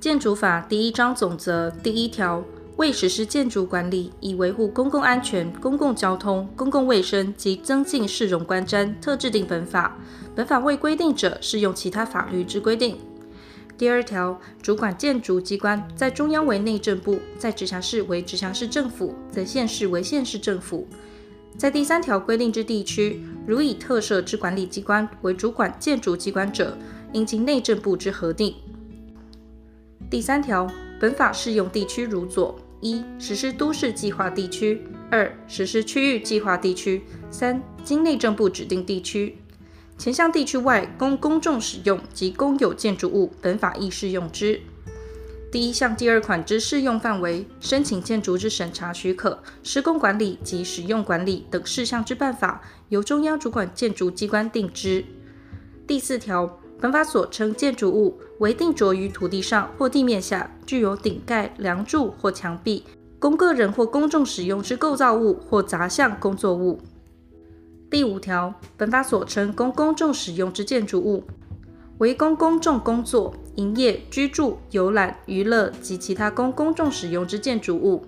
建筑法第一章总则第一条，为实施建筑管理，以维护公共安全、公共交通、公共卫生及增进市容观瞻，特制定本法。本法未规定者，适用其他法律之规定。第二条，主管建筑机关在中央为内政部，在直辖市为直辖市政府，在县市为县市政府。在第三条规定之地区，如以特设之管理机关为主管建筑机关者，应经内政部之核定。第三条，本法适用地区如左：一、实施都市计划地区；二、实施区域计划地区；三、经内政部指定地区。前项地区外供公众使用及公有建筑物，本法亦适用之。第一项第二款之适用范围、申请建筑之审查许可、施工管理及使用管理等事项之办法，由中央主管建筑机关定之。第四条，本法所称建筑物，为定着于土地上或地面下，具有顶盖、梁柱或墙壁，供个人或公众使用之构造物或杂项工作物。第五条，本法所称供公众使用之建筑物，为供公众工作、营业、居住、游览、娱乐及其他供公众使用之建筑物。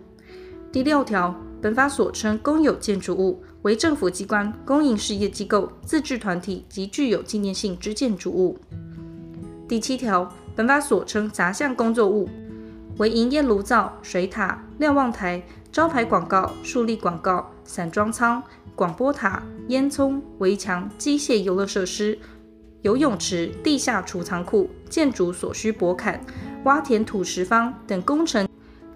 第六条，本法所称公有建筑物，为政府机关、公营事业机构、自治团体及具有纪念性之建筑物。第七条，本法所称杂项工作物，为营业炉灶、水塔、瞭望台、招牌广告、树立广告、散装仓、广播塔、烟囱、围墙、机械游乐设施。游泳池、地下储藏库、建筑所需驳坎、挖填土石方等工程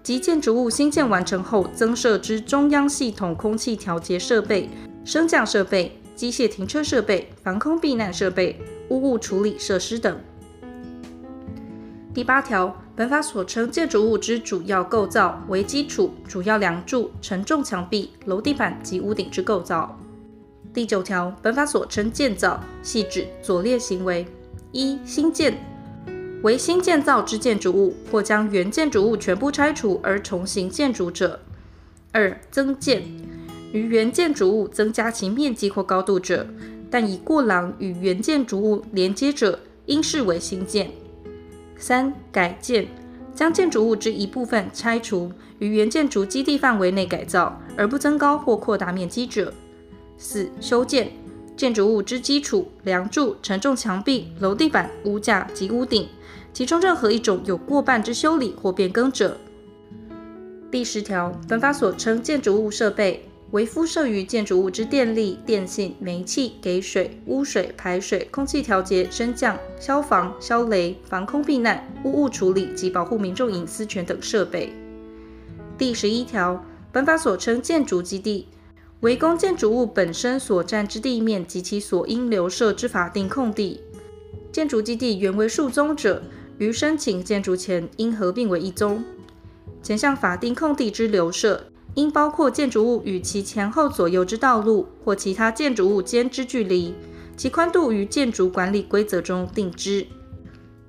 及建筑物新建完成后增设之中央系统空气调节设备、升降设备、机械停车设备、防空避难设备、污物处理设施等。第八条，本法所称建筑物之主要构造为基础、主要梁柱、承重墙壁、楼地板及屋顶之构造。第九条，本法所称建造，系指左列行为：一、新建，为新建造之建筑物，或将原建筑物全部拆除而重新建筑者；二、增建，于原建筑物增加其面积或高度者，但以过廊与原建筑物连接者，应视为新建；三、改建，将建筑物之一部分拆除，于原建筑基地范围内改造，而不增高或扩大面积者。四、修建建筑物之基础、梁柱、承重墙壁、楼地板、屋架及屋顶，其中任何一种有过半之修理或变更者。第十条，本法所称建筑物设备，为敷设于建筑物之电力、电信、煤气、给水、污水排水、空气调节、升降、消防、消雷、防空避难、污物处理及保护民众隐私权等设备。第十一条，本法所称建筑基地。为公建筑物本身所占之地面及其所应留设之法定空地。建筑基地原为数宗者，于申请建筑前应合并为一宗。前项法定空地之留设，应包括建筑物与其前后左右之道路或其他建筑物间之距离，其宽度于建筑管理规则中定之。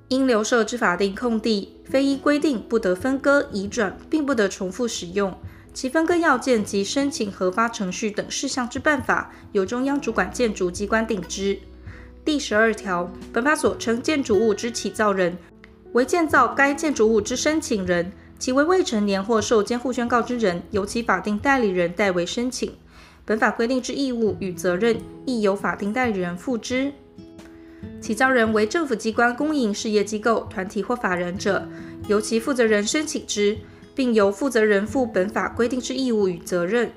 应留设之法定空地，非依规定不得分割移转，并不得重复使用。其分割要件及申请核发程序等事项之办法，由中央主管建筑机关定之。第十二条，本法所称建筑物之起造人，为建造该建筑物之申请人，其为未成年或受监护宣告之人，由其法定代理人代为申请。本法规定之义务与责任，亦由法定代理人负之。起造人为政府机关、公营事业机构、团体或法人者，由其负责人申请之。并由负责人负本法规定之义务与责任。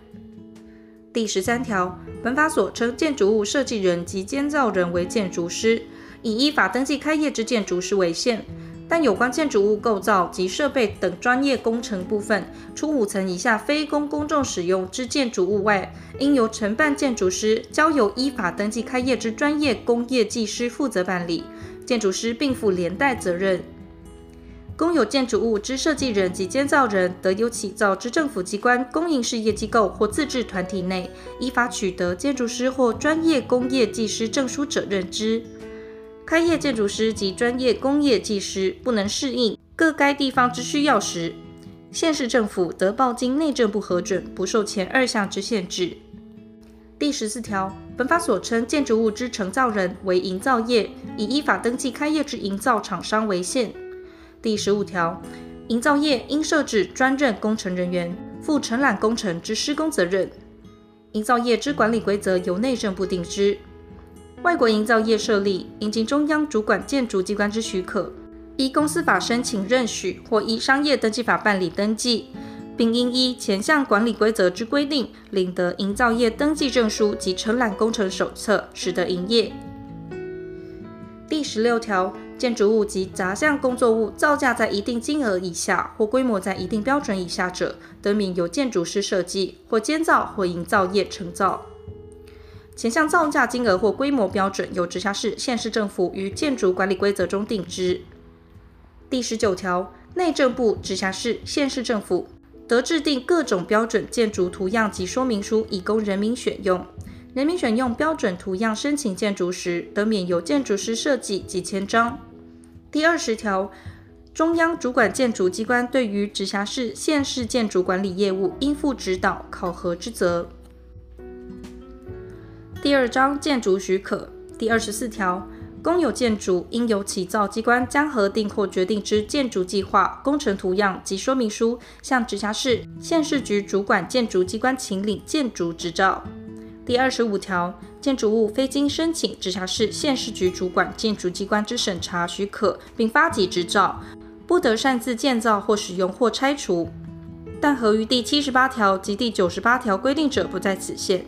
第十三条，本法所称建筑物设计人及监造人为建筑师，以依法登记开业之建筑师为限。但有关建筑物构造及设备等专业工程部分，除五层以下非供公众使用之建筑物外，应由承办建筑师交由依法登记开业之专业工业技师负责办理，建筑师并负连带责任。公有建筑物之设计人及监造人，得由起造之政府机关、公营事业机构或自治团体内依法取得建筑师或专业工业技师证书者任之。开业建筑师及专业工业技师不能适应各该地方之需要时，县市政府得报经内政部核准，不受前二项之限制。第十四条，本法所称建筑物之承造人为营造业，以依法登记开业之营造厂商为限。第十五条，营造业应设置专任工程人员，负承揽工程之施工责任。营造业之管理规则由内政部定之。外国营造业设立，应经中央主管建筑机关之许可，依公司法申请认许或依商业登记法办理登记，并应依前项管理规则之规定，领得营造业登记证书及承揽工程手册，始得营业。第十六条，建筑物及杂项工作物造价在一定金额以下或规模在一定标准以下者，得免由建筑师设计或监造或营造业承造。前项造价金额或规模标准，由直辖市、县市政府于建筑管理规则中定之。第十九条，内政部、直辖市、县市政府得制定各种标准建筑图样及说明书，以供人民选用。人民选用标准图样申请建筑时，得免由建筑师设计及签章。第二十条，中央主管建筑机关对于直辖市、县市建筑管理业务，应负指导、考核之责。第二章建筑许可第二十四条，公有建筑应由起造机关将核定或决定之建筑计划、工程图样及说明书，向直辖市、县市局主管建筑机关请领建筑执照。第二十五条，建筑物非经申请直辖市、县市局主管建筑机关之审查许可，并发给执照，不得擅自建造或使用或拆除，但合于第七十八条及第九十八条规定者，不在此限。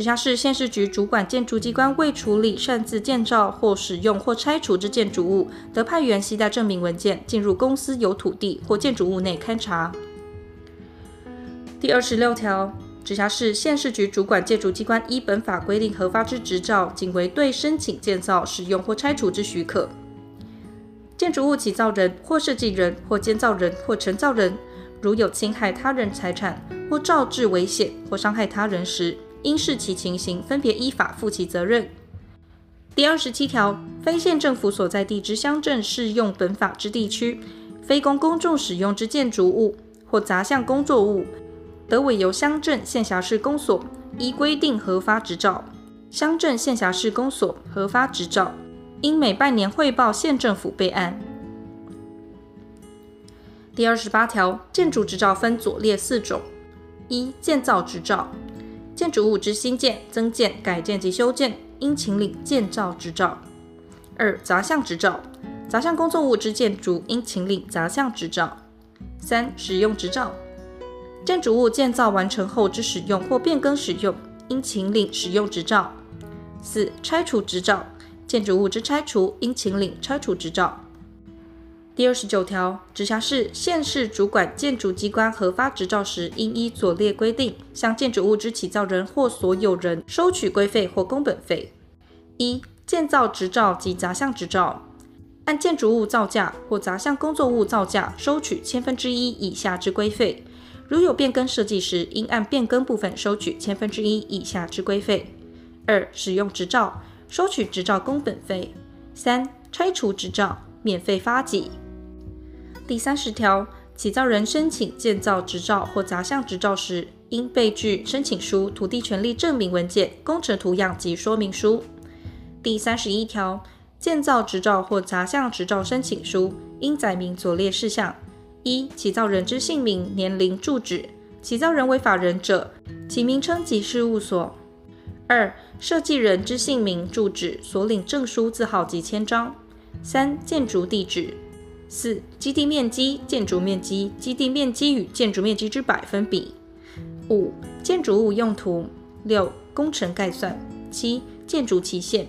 直辖市、县市局主管建筑机关未处理擅自建造或使用或拆除之建筑物，得派员携带证明文件进入公司有土地或建筑物内勘查。第二十六条，直辖市、县市局主管建筑机关依本法规定核发之执照，仅为对申请建造、使用或拆除之许可。建筑物起造人或设计人或监造人或承造人，如有侵害他人财产或造致危险或伤害他人时，应视其情形，分别依法负其责任。第二十七条，非县政府所在地之乡镇适用本法之地区，非供公众使用之建筑物或杂项工作物，得委由乡镇县辖市公所依规定核发执照。乡镇县辖市公所核发执照，应每半年汇报县政府备案。第二十八条，建筑执照分左列四种：一、建造执照。建筑物之新建、增建、改建及修建，应请领建造执照。二、杂项执照，杂项工作物之建筑应请领杂项执照。三、使用执照，建筑物建造完成后之使用或变更使用，应请领使用执照。四、拆除执照，建筑物之拆除应请领拆除执照。第二十九条，直辖市、县市主管建筑机关核发执照时，应依左列规定，向建筑物之起造人或所有人收取规费或工本费。一、建造执照及杂项执照，按建筑物造价或杂项工作物造价收取千分之一以下之规费；如有变更设计时，应按变更部分收取千分之一以下之规费。二、使用执照，收取执照工本费。三、拆除执照，免费发给。第三十条，起造人申请建造执照或杂项执照时，应备具申请书、土地权利证明文件、工程图样及说明书。第三十一条，建造执照或杂项执照申请书应载明左列事项：一、起造人之姓名、年龄、住址；起造人为法人者，其名称及事务所；二、设计人之姓名、住址、所领证书字号及签章；三、建筑地址。四、基地面积、建筑面积、基地面积与建筑面积之百分比。五、建筑物用途。六、工程概算。七、建筑期限。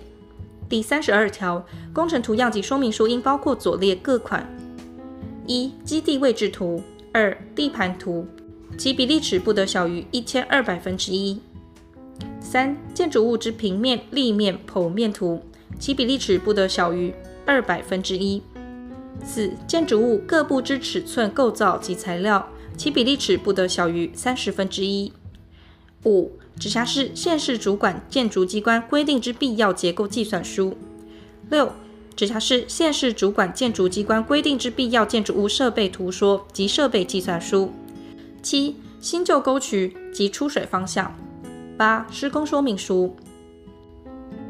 第三十二条，工程图样及说明书应包括左列各款：一、基地位置图；二、地盘图，其比例尺不得小于一千二百分之一；三、建筑物之平面、立面、剖面图，其比例尺不得小于二百分之一。四、建筑物各部之尺寸、构造及材料，其比例尺不得小于三十分之一。五、直辖市、县市主管建筑机关规定之必要结构计算书。六、直辖市、县市主管建筑机关规定之必要建筑物设备图说及设备计算书。七、新旧沟渠及出水方向。八、施工说明书。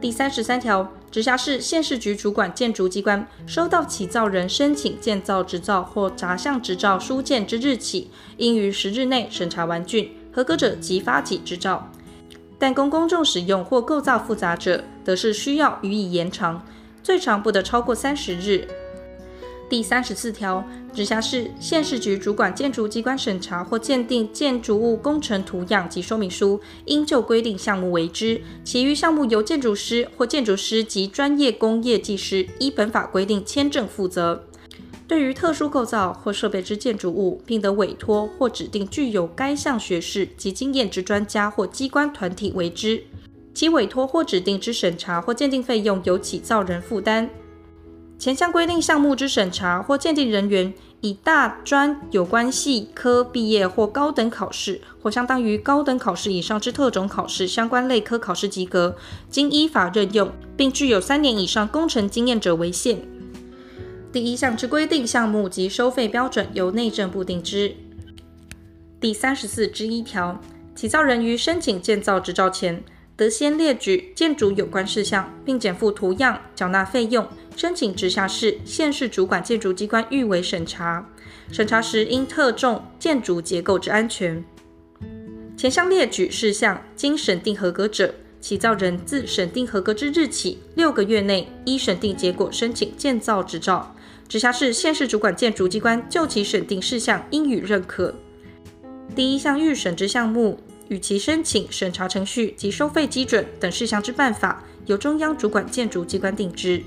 第三十三条，直辖市县市局主管建筑机关收到起造人申请建造执照或杂项执照书件之日起，应于十日内审查完竣，合格者即发起执照。但供公众使用或构造复杂者，则是需要予以延长，最长不得超过三十日。第三十四条，直辖市、县市局主管建筑机关审查或鉴定建筑物工程图样及说明书，应就规定项目为之；其余项目由建筑师或建筑师及专业工业技师依本法规定签证负责。对于特殊构造或设备之建筑物，并得委托或指定具有该项学识及经验之专家或机关团体为之，其委托或指定之审查或鉴定费用由起造人负担。前项规定项目之审查或鉴定人员，以大专有关系科毕业或高等考试，或相当于高等考试以上之特种考试相关类科考试及格，经依法任用，并具有三年以上工程经验者为限。第一项之规定项目及收费标准，由内政部定之。第三十四之一条，起造人于申请建造执照前，得先列举建筑有关事项，并检附图样，缴纳费用。申请直辖市、县市主管建筑机关预为审查。审查时应特重建筑结构之安全。前项列举事项经审定合格者，起造人自审定合格之日起六个月内，依审定结果申请建造执照。直辖市、县市主管建筑机关就其审定事项应予认可。第一项预审之项目与其申请、审查程序及收费基准等事项之办法，由中央主管建筑机关定之。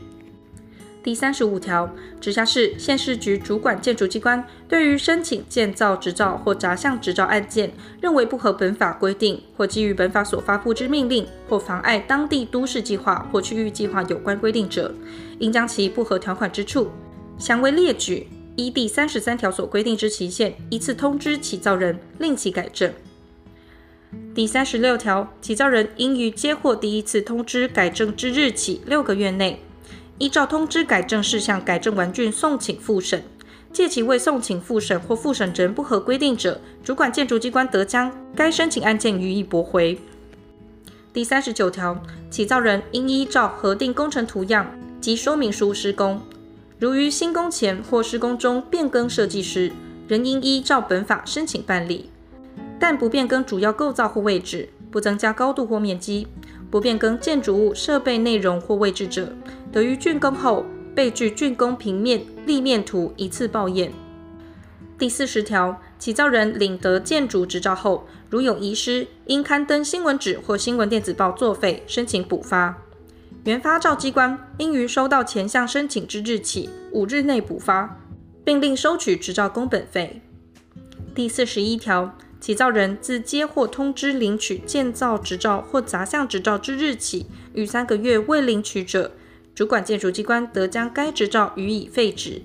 第三十五条，直辖市、县市局主管建筑机关对于申请建造执照或杂项执照案件，认为不合本法规定，或基于本法所发布之命令，或妨碍当地都市计划或区域计划有关规定者，应将其不合条款之处，详为列举，依第三十三条所规定之期限，依次通知起造人，令其改正。第三十六条，起造人应于接获第一次通知改正之日起六个月内。依照通知改正事项改正完竣，送请复审。届期未送请复审或复审仍不合规定者，主管建筑机关得将该申请案件予以驳回。第三十九条，起造人应依照核定工程图样及说明书施工。如于新工前或施工中变更设计时，仍应依照本法申请办理，但不变更主要构造或位置，不增加高度或面积，不变更建筑物设备内容或位置者。得于竣工后，备具竣工平面立面图，一次报验。第四十条，起造人领得建筑执照后，如有遗失，应刊登新闻纸或新闻电子报作废，申请补发。原发照机关应于收到前项申请之日起五日内补发，并另收取执照工本费。第四十一条，起造人自接获通知领取建造执照或杂项执照之日起，逾三个月未领取者，主管建筑机关得将该执照予以废止。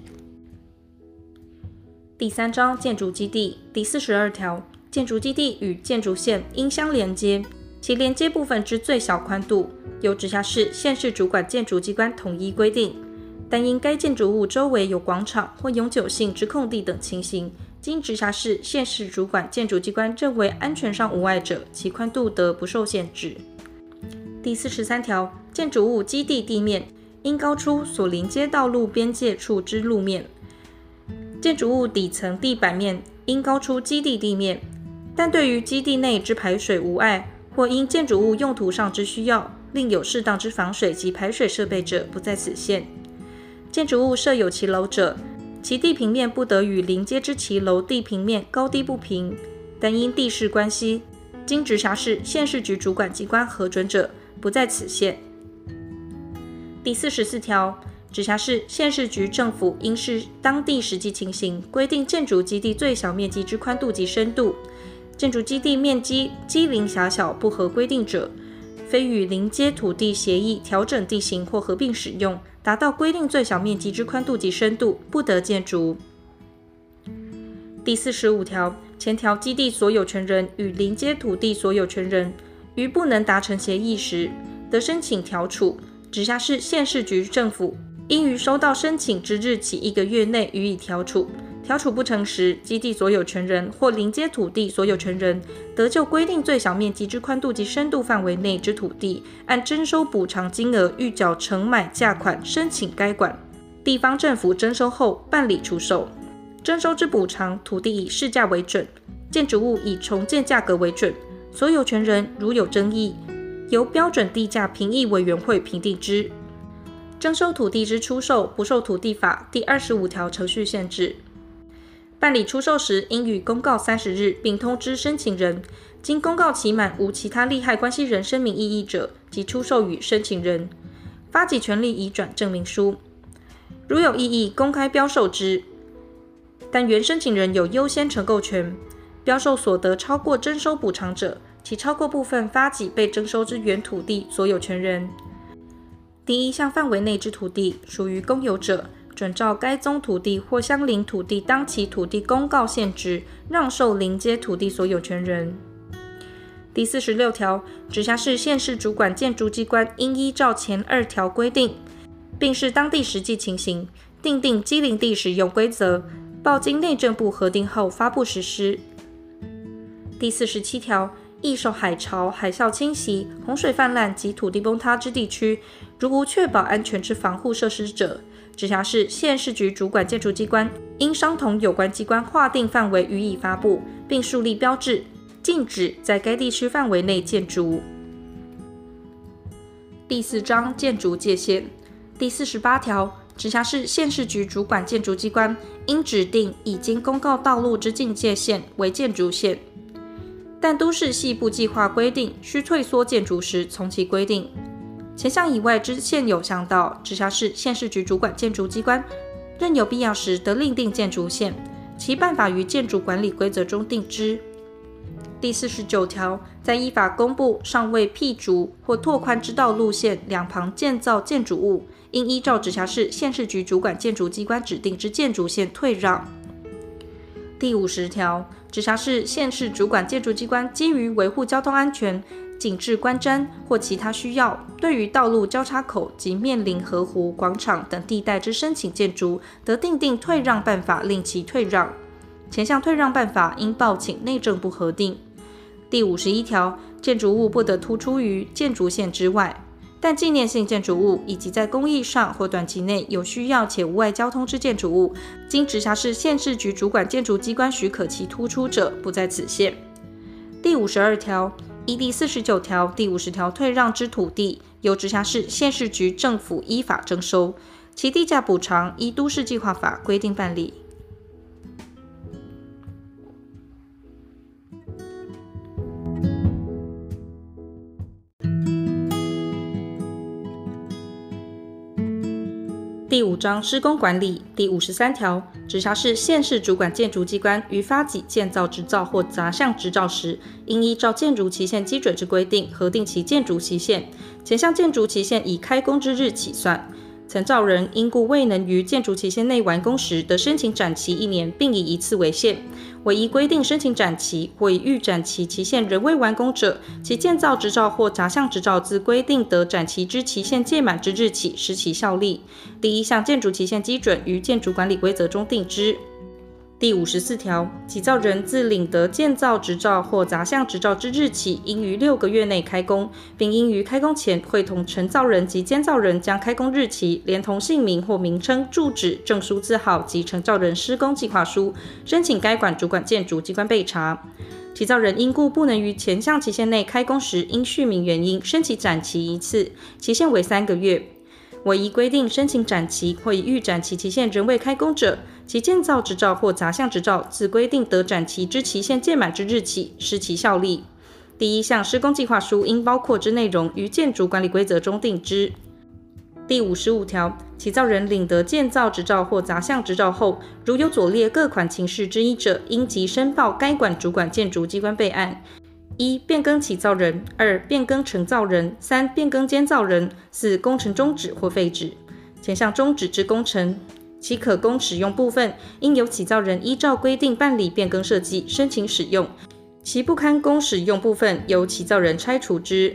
第三章建筑基地第四十二条，建筑基地与建筑线应相连接，其连接部分之最小宽度由直辖市、县市主管建筑机关统一规定。但因该建筑物周围有广场或永久性之空地等情形，经直辖市、县市主管建筑机关认为安全上无碍者，其宽度得不受限制。第四十三条，建筑物基地地面。应高出所临接道路边界处之路面，建筑物底层地板面应高出基地地面，但对于基地内之排水无碍，或因建筑物用途上之需要，另有适当之防水及排水设备者，不在此限。建筑物设有骑楼者，其地平面不得与临接之骑楼地平面高低不平，但因地势关系，经直辖市、县市局主管机关核准者，不在此限。第四十四条，直辖市、县市局政府应视当地实际情形，规定建筑基地最小面积之宽度及深度。建筑基地面积畸零狭小不合规定者，非与邻接土地协议调整地形或合并使用，达到规定最小面积之宽度及深度，不得建筑。第四十五条，前条基地所有权人与邻接土地所有权人于不能达成协议时，得申请调处。直辖市、县市局政府应于收到申请之日起一个月内予以调处，调调处不成时，基地所有权人或邻接土地所有权人得就规定最小面积之宽度及深度范围内之土地，按征收补偿金额预缴承买价款申请该管。地方政府征收后办理出售。征收之补偿土地以市价为准，建筑物以重建价格为准。所有权人如有争议，由标准地价评议委员会评定之。征收土地之出售不受土地法第二十五条程序限制。办理出售时，应予公告三十日，并通知申请人。经公告期满无其他利害关系人声明异议者，即出售予申请人。发给权利移转证明书。如有异议，公开标售之。但原申请人有优先承购权。标售所得超过征收补偿者，其超过部分发给被征收之原土地所有权人。第一项范围内之土地属于公有者，准照该宗土地或相邻土地当其土地公告限值，让受邻接土地所有权人。第四十六条，直辖市县市主管建筑机关应依照前二条规定，并视当地实际情形，订定畸零地使用规则，报经内政部核定后发布实施。第四十七条。易受海潮、海啸侵袭、洪水泛滥及土地崩塌之地区，如无确保安全之防护设施者，直辖市、县市局主管建筑机关应商同有关机关划定范围予以发布，并树立标志，禁止在该地区范围内建筑。第四章建筑界限第四十八条，直辖市、县市局主管建筑机关应指定已经公告道路之境界线为建筑线。但都市细部计划规定需退缩建筑时，从其规定。前项以外之现有巷道，直辖市、县市局主管建筑机关，任有必要时得另定建筑线，其办法于建筑管理规则中定之。第四十九条，在依法公布尚未辟筑或拓宽之道路线两旁建造建筑物，应依照直辖市、县市局主管建筑机关指定之建筑线退让。第五十条。直辖市、县市主管建筑机关基于维护交通安全、景致观瞻或其他需要，对于道路交叉口及面临河湖、广场等地带之申请建筑，得订定退让办法，令其退让。前项退让办法应报请内政部核定。第五十一条，建筑物不得突出于建筑线之外。但纪念性建筑物以及在工艺上或短期内有需要且无碍交通之建筑物，经直辖市、县市局主管建筑机关许可其突出者，不在此限。第五十二条，依第四十九条、第五十条退让之土地，由直辖市、县市局政府依法征收，其地价补偿依都市计划法规定办理。第五章施工管理第五十三条，直辖市、县市主管建筑机关于发给建造执照或杂项执照时，应依照建筑期限基准之规定核定其建筑期限。前项建筑期限以开工之日起算。曾造人因故未能于建筑期限内完工时，得申请展期一年，并以一次为限。唯一规定申请展期或已预展期期限仍未完工者，其建造执照或杂项执照自规定的展期之期限届满之日起失其效力。第一项建筑期限基准于建筑管理规则中定之。第五十四条，起造人自领得建造执照或杂项执照之日起，应于六个月内开工，并应于开工前会同承造人及监造人将开工日期连同姓名或名称、住址、证书字号及承造人施工计划书，申请该管主管建筑机关备查。起造人因故不能于前项期限内开工时，因续名原因，申请展期一次，期限为三个月。唯一规定申请展期或已预展期期限仍未开工者，其建造执照或杂项执照自规定得展期之期限届满之日起失其效力。第一项施工计划书应包括之内容，于建筑管理规则中定之。第五十五条，起造人领得建造执照或杂项执照后，如有左列各款情事之一者，应即申报该管主管建筑机关备案。一、变更起造人；二、变更承造人；三、变更监造人；四、工程终止或废止。前项终止之工程，其可供使用部分，应由起造人依照规定办理变更设计，申请使用；其不堪供使用部分，由起造人拆除之。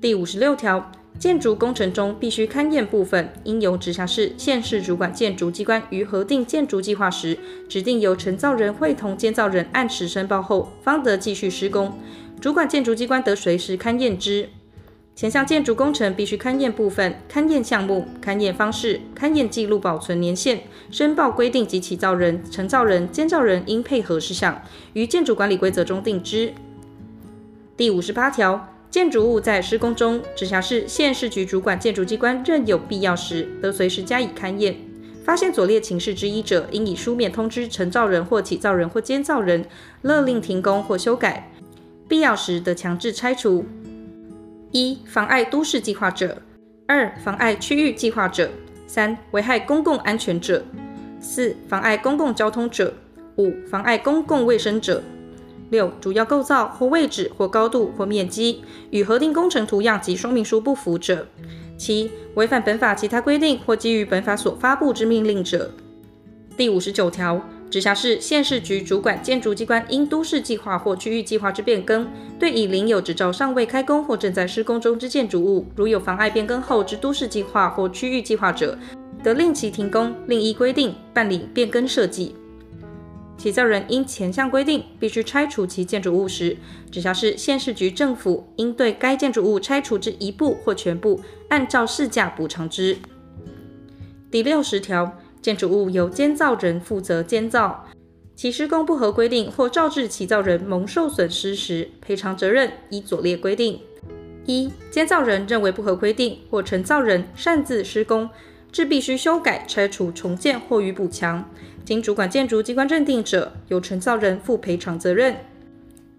第五十六条，建筑工程中必须勘验部分，应由直辖市、县市主管建筑机关于核定建筑计划时，指定由承造人会同监造人按时申报后，方得继续施工。主管建筑机关得随时勘验之。前项建筑工程必须勘验部分、勘验项目、勘验方式、勘验记录保存年限、申报规定及起造人、承造人、监造人应配合事项，于建筑管理规则中定之。第五十八条。建筑物在施工中，直辖市、县市局主管建筑机关认有必要时，得随时加以勘验。发现左列情事之一者，应以书面通知承造人或起造人或监造人，勒令停工或修改。必要时得强制拆除。一、妨碍都市计划者；二、妨碍区域计划者；三、危害公共安全者；四、妨碍公共交通者；五、妨碍公共卫生者。六、主要构造或位置或高度或面积与核定工程图样及说明书不符者；七、违反本法其他规定或基于本法所发布之命令者。第五十九条，直辖市、县市局主管建筑机关因都市计划或区域计划之变更，对已领有执照尚未开工或正在施工中之建筑物，如有妨碍变更后之都市计划或区域计划者，得令其停工，另依规定办理变更设计。起造人因前项规定必须拆除其建筑物时，直辖市、县市局政府应对该建筑物拆除之一部或全部，按照市价补偿之。第六十条，建筑物由监造人负责监造，其施工不合规定或肇致起造人蒙受损失时，赔偿责任依左列规定：一、监造人认为不合规定，或承造人擅自施工，致必须修改、拆除、重建或予补强。经主管建筑机关认定者，由承造人负赔偿责任。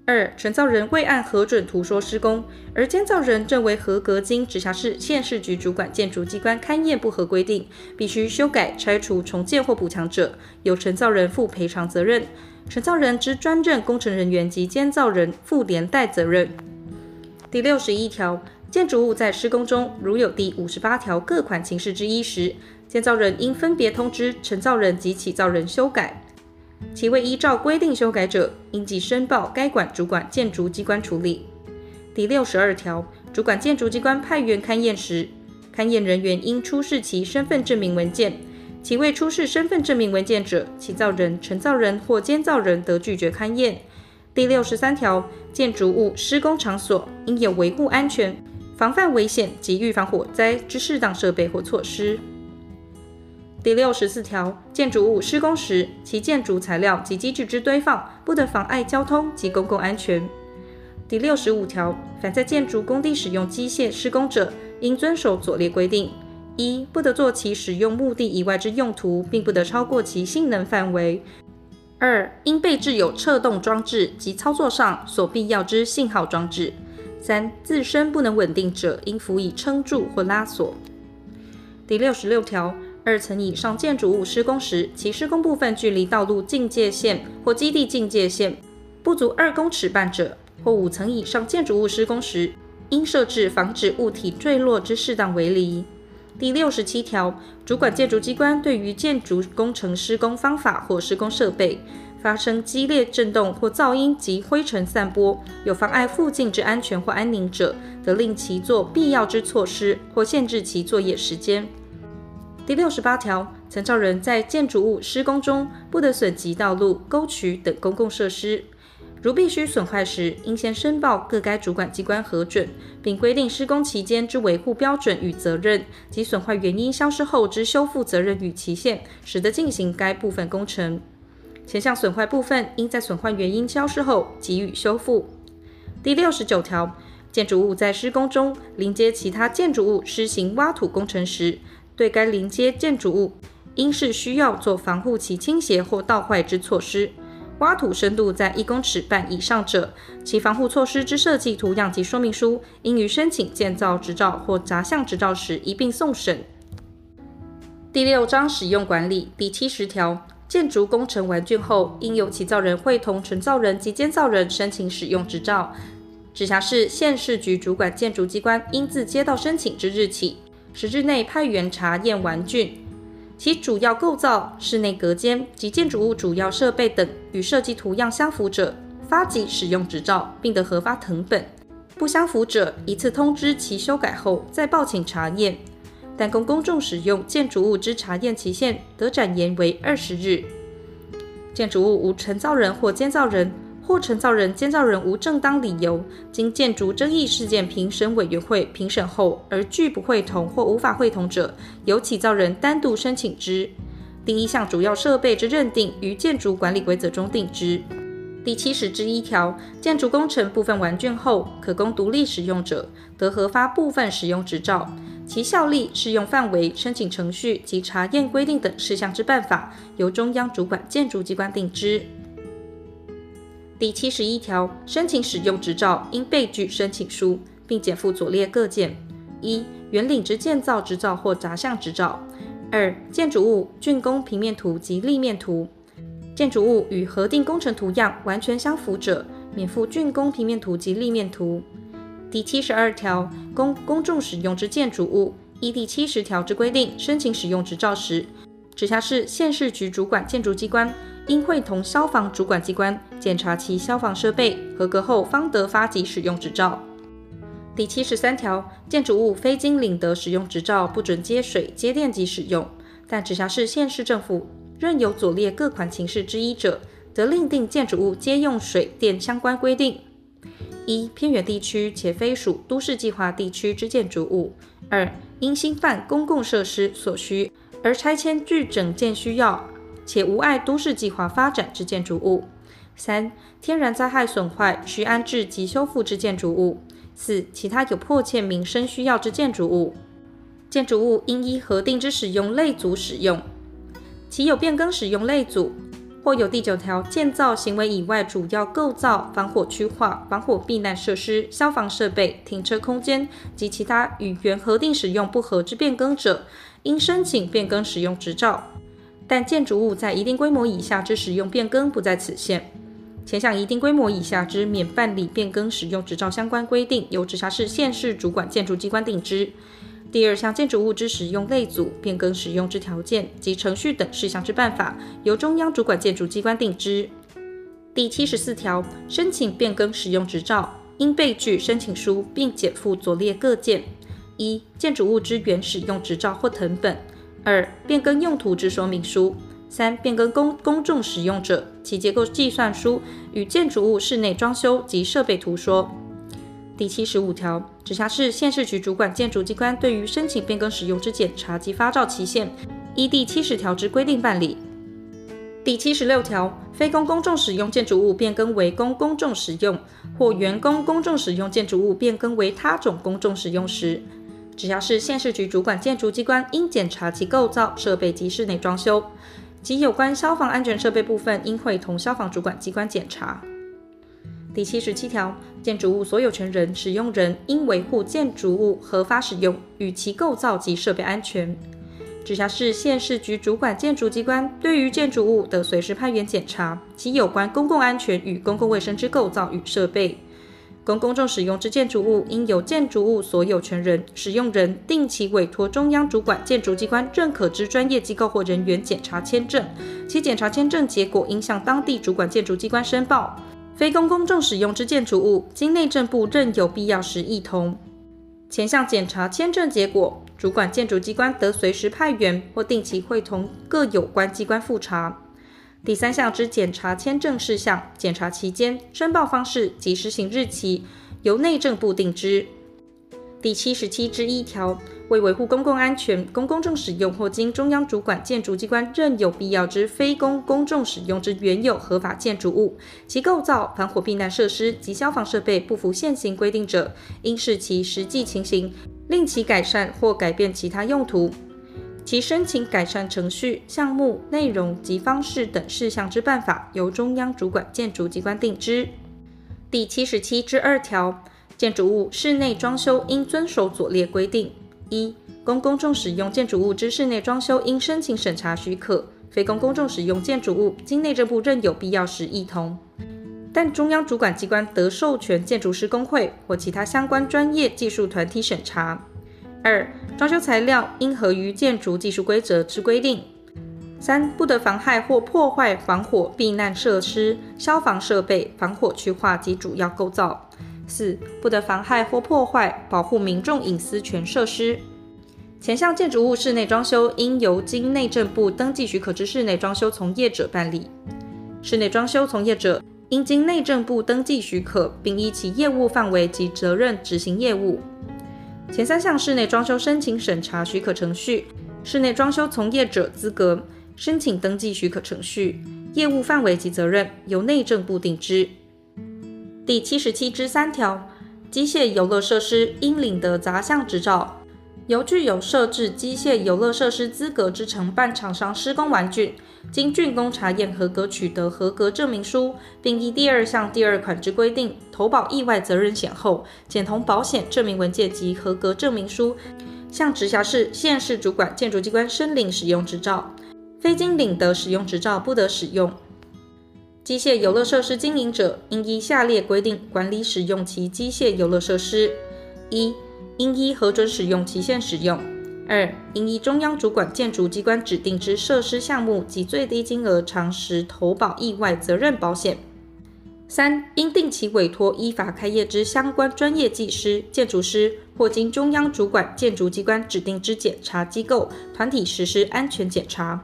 二、承造人未按核准图说施工，而监造人认为合格，经直辖市、县市局主管建筑机关勘验不合规定，必须修改、拆除、重建或补强者，由承造人负赔偿责任。承造人之专任工程人员及监造人负连带责任。第六十一条，建筑物在施工中，如有第五十八条各款情事之一时，建造人应分别通知承造人及起造人修改，其未依照规定修改者，应即申报该管主管建筑机关处理。第六十二条，主管建筑机关派员勘验时，勘验人员应出示其身份证明文件，其未出示身份证明文件者，其造人、承造人或监造人得拒绝勘验。第六十三条，建筑物施工场所应有维护安全、防范危险及预防火灾之适当设备或措施。第六十四条，建筑物施工时，其建筑材料及机具之堆放，不得妨碍交通及公共安全。第六十五条，凡在建筑工地使用机械施工者，应遵守左列规定：一、不得做其使用目的以外之用途，并不得超过其性能范围；二、应备置有测动装置及操作上所必要之信号装置；三、自身不能稳定者，应辅以撑柱或拉锁。第六十六条。二层以上建筑物施工时，其施工部分距离道路境界线或基地境界线不足二公尺半者，或五层以上建筑物施工时，应设置防止物体坠落之适当围篱。第六十七条，主管建筑机关对于建筑工程施工方法或施工设备发生激烈震动或噪音及灰尘散播，有妨碍附近之安全或安宁者，得令其做必要之措施或限制其作业时间。第六十八条，承造人在建筑物施工中不得损及道路、沟渠等公共设施。如必须损坏时，应先申报各该主管机关核准，并规定施工期间之维护标准与责任及损坏原因消失后之修复责任与期限，始得进行该部分工程。前项损坏部分，应在损坏原因消失后给予修复。第六十九条，建筑物在施工中邻接其他建筑物施行挖土工程时，对该邻接建筑物，应是需要做防护其倾斜或倒坏之措施。挖土深度在一公尺半以上者，其防护措施之设计图样及说明书，应于申请建造执照或杂项执照时一并送审。第六章使用管理第七十条，建筑工程完竣后，应由起造人会同承造人及监造人申请使用执照。直辖市、县市局主管建筑机关应自接到申请之日起。十日内派员查验完竣，其主要构造、室内隔间及建筑物主要设备等与设计图样相符者，发给使用执照，并得核发謄本。不相符者，一次通知其修改后再报请查验。但供公众使用建筑物之查验期限，得展延为二十日。建筑物无承造人或监造人，或承造人、监造人无正当理由，经建筑争议事件评审委员会评审后而拒不会同或无法会同者，由起造人单独申请之。第一项主要设备之认定，于建筑管理规则中定之。第七十之一条，建筑工程部分完竣后，可供独立使用者，得核发部分使用执照。其效力、适用范围、申请程序及查验规定等事项之办法，由中央主管建筑机关定之。第七十一条，申请使用执照应备具申请书，并检附左列各件：一、原领之建造执照或杂项执照；二、建筑物竣工平面图及立面图。建筑物与核定工程图样完全相符者，免附竣工平面图及立面图。第七十二条，公公众使用之建筑物，依第七十条之规定申请使用执照时，直辖市县市局主管建筑机关应会同消防主管机关检查其消防设备合格后，方得发给使用执照。第七十三条，建筑物非经领得使用执照，不准接水、接电及使用，但直辖市、县市政府，任有左列各款情事之一者，则另定建筑物接用水电相关规定：一、偏远地区且非属都市计划地区之建筑物；二、因兴办公共设施所需。而拆迁具整建需要且无碍都市计划发展之建筑物；三、天然灾害损坏需安置及修复之建筑物；四、其他有迫切民生需要之建筑物。建筑物应依核定之使用类组使用。其有变更使用类组，或有第九条建造行为以外主要构造、防火区划、防火避难设施、消防设备、停车空间及其他与原核定使用不合之变更者，应申请变更使用执照。但建筑物在一定规模以下之使用变更不在此限。前项一定规模以下之免办理变更使用执照相关规定，由直辖市、县市主管建筑机关定之。第二项建筑物之使用类组、变更使用之条件及程序等事项之办法，由中央主管建筑机关定之。第七十四条，申请变更使用执照，应备具申请书，并检附左列各件：一、建筑物之原使用执照或謄本；二、变更用途之说明书；三、变更公公众使用者，其结构计算书与建筑物室内装修及设备图说。第七十五条，直辖市、县市局主管建筑机关对于申请变更使用之检查及发照期限，依第七十条之规定办理。第七十六条，非公公众使用建筑物变更为公公众使用，或原供公众使用建筑物变更为他种公众使用时，直辖市、县市局主管建筑机关应检查其构造、设备及室内装修，及有关消防安全设备部分，应会同消防主管机关检查。第七十七条，建筑物所有权人、使用人应维护建筑物合法使用与其构造及设备安全。直辖市、县市局主管建筑机关对于建筑物得随时派员检查其有关公共安全与公共卫生之构造与设备。供公众使用之建筑物，应由建筑物所有权人、使用人定期委托中央主管建筑机关认可之专业机构或人员检查签证，其检查签证结果应向当地主管建筑机关申报。非公公众使用之建筑物，经内政部认有必要时一同。前项检查签证结果，主管建筑机关得随时派员或定期会同各有关机关复查。第三项之检查签证事项、检查期间、申报方式及施行日期，由内政部定之。第七十七之一条。为维护公共安全，公公众使用或经中央主管建筑机关认有必要之非公公众使用之原有合法建筑物，其构造、防火避难设施及消防设备不符现行规定者，应视其实际情形，令其改善或改变其他用途。其申请改善程序、项目、内容及方式等事项之办法，由中央主管建筑机关定之。第七十七之二条，建筑物室内装修应遵守左列规定。一、供公众使用建筑物之室内装修，应申请审查许可；非公公众使用建筑物，经内政部认有必要时，一同。但中央主管机关得授权建筑师公会或其他相关专业技术团体审查。二、装修材料应合于建筑技术规则之规定。三、不得妨害或破坏防火避难设施、消防设备、防火区划及主要构造。四、不得妨害或破坏保护民众隐私权设施。前项建筑物室内装修应由经内政部登记许可之室内装修从业者办理。室内装修从业者应经内政部登记许可，并依其业务范围及责任执行业务。前三项室内装修申请审查许可程序、室内装修从业者资格、申请登记许可程序、业务范围及责任由内政部定之。第七十七之三条，机械游乐设施应领的杂项执照。由具有设置机械游乐设施资格之承办厂商施工完竣，经竣工查验合格，取得合格证明书，并依第二项第二款之规定投保意外责任险后，检同保险证明文件及合格证明书，向直辖市、县市主管建筑机关申领使用执照，非经领得使用执照不得使用。机械游乐设施经营者应依下列规定管理使用其机械游乐设施：一、应依核准使用期限使用；二、应依中央主管建筑机关指定之设施项目及最低金额偿实投保意外责任保险；三、应定期委托依法开业之相关专业技师、建筑师，或经中央主管建筑机关指定之检查机构团体实施安全检查；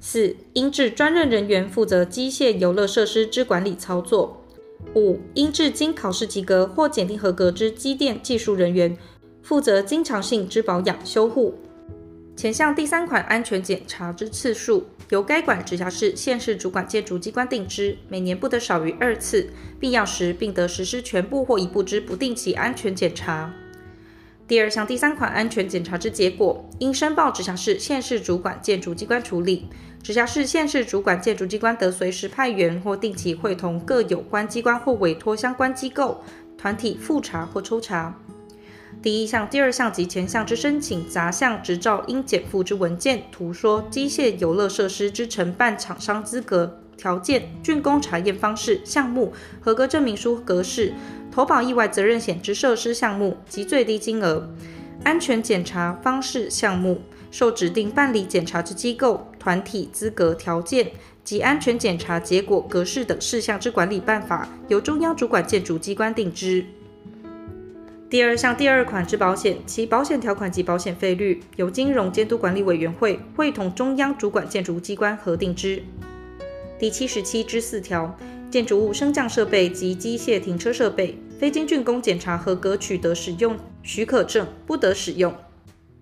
四、应置专任人员负责机械游乐设施之管理操作。五、应至经考试及格或检定合格之机电技术人员，负责经常性之保养修护。前项第三款安全检查之次数，由该管直辖市、县市主管建筑机关定之，每年不得少于二次，必要时并得实施全部或一部之不定期安全检查。第二项第三款安全检查之结果，应申报直辖市、县市主管建筑机关处理。直辖市、县市主管建筑机关得随时派员或定期会同各有关机关或委托相关机构团体复查或抽查。第一项、第二项及前项之申请杂项执照应检附之文件、图说、机械游乐设施之承办厂商资格条件、竣工查验方式、项目、合格证明书格式、投保意外责任险之设施项目及最低金额、安全检查方式、项目。受指定办理检查之机构、团体资格条件及安全检查结果格式等事项之管理办法，由中央主管建筑机关定之。第二项第二款之保险，其保险条款及保险费率，由金融监督管理委员会会同中央主管建筑机关核定之。第七十七之四条，建筑物升降设备及机械停车设备，非经竣工检查合格，取得使用许可证，不得使用。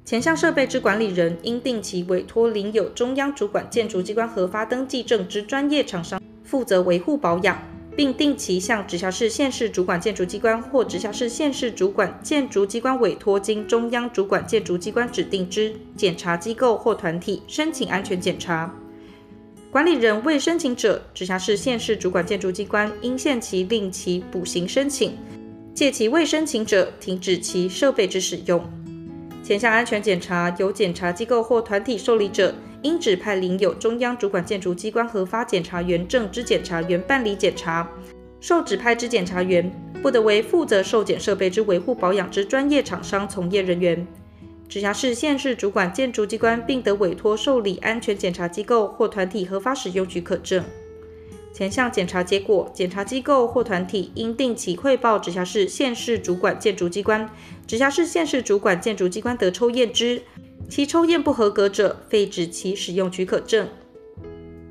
前项设备之管理人，应定期委托领有中央主管建筑机关核发登记证之专业厂商负责维护保养，并定期向直辖市、县市主管建筑机关或直辖市、县市主管建筑机关委托经中央主管建筑机关指定之检查机构或团体申请安全检查。管理人未申请者，直辖市、县市主管建筑机关应限期令其补行申请；届其未申请者，停止其设备之使用。前项安全检查由检查机构或团体受理者，应指派领有中央主管建筑机关核发检查员证之检查员办理检查。受指派之检查员不得为负责受检设备之维护保养之专业厂商从业人员。直辖市、县市主管建筑机关并得委托受理安全检查机构或团体核发使用许可证。前项检查结果，检查机构或团体应定期汇报直辖市、县市主管建筑机关。直辖市、县市主管建筑机关得抽验之，其抽验不合格者，废止其使用许可证。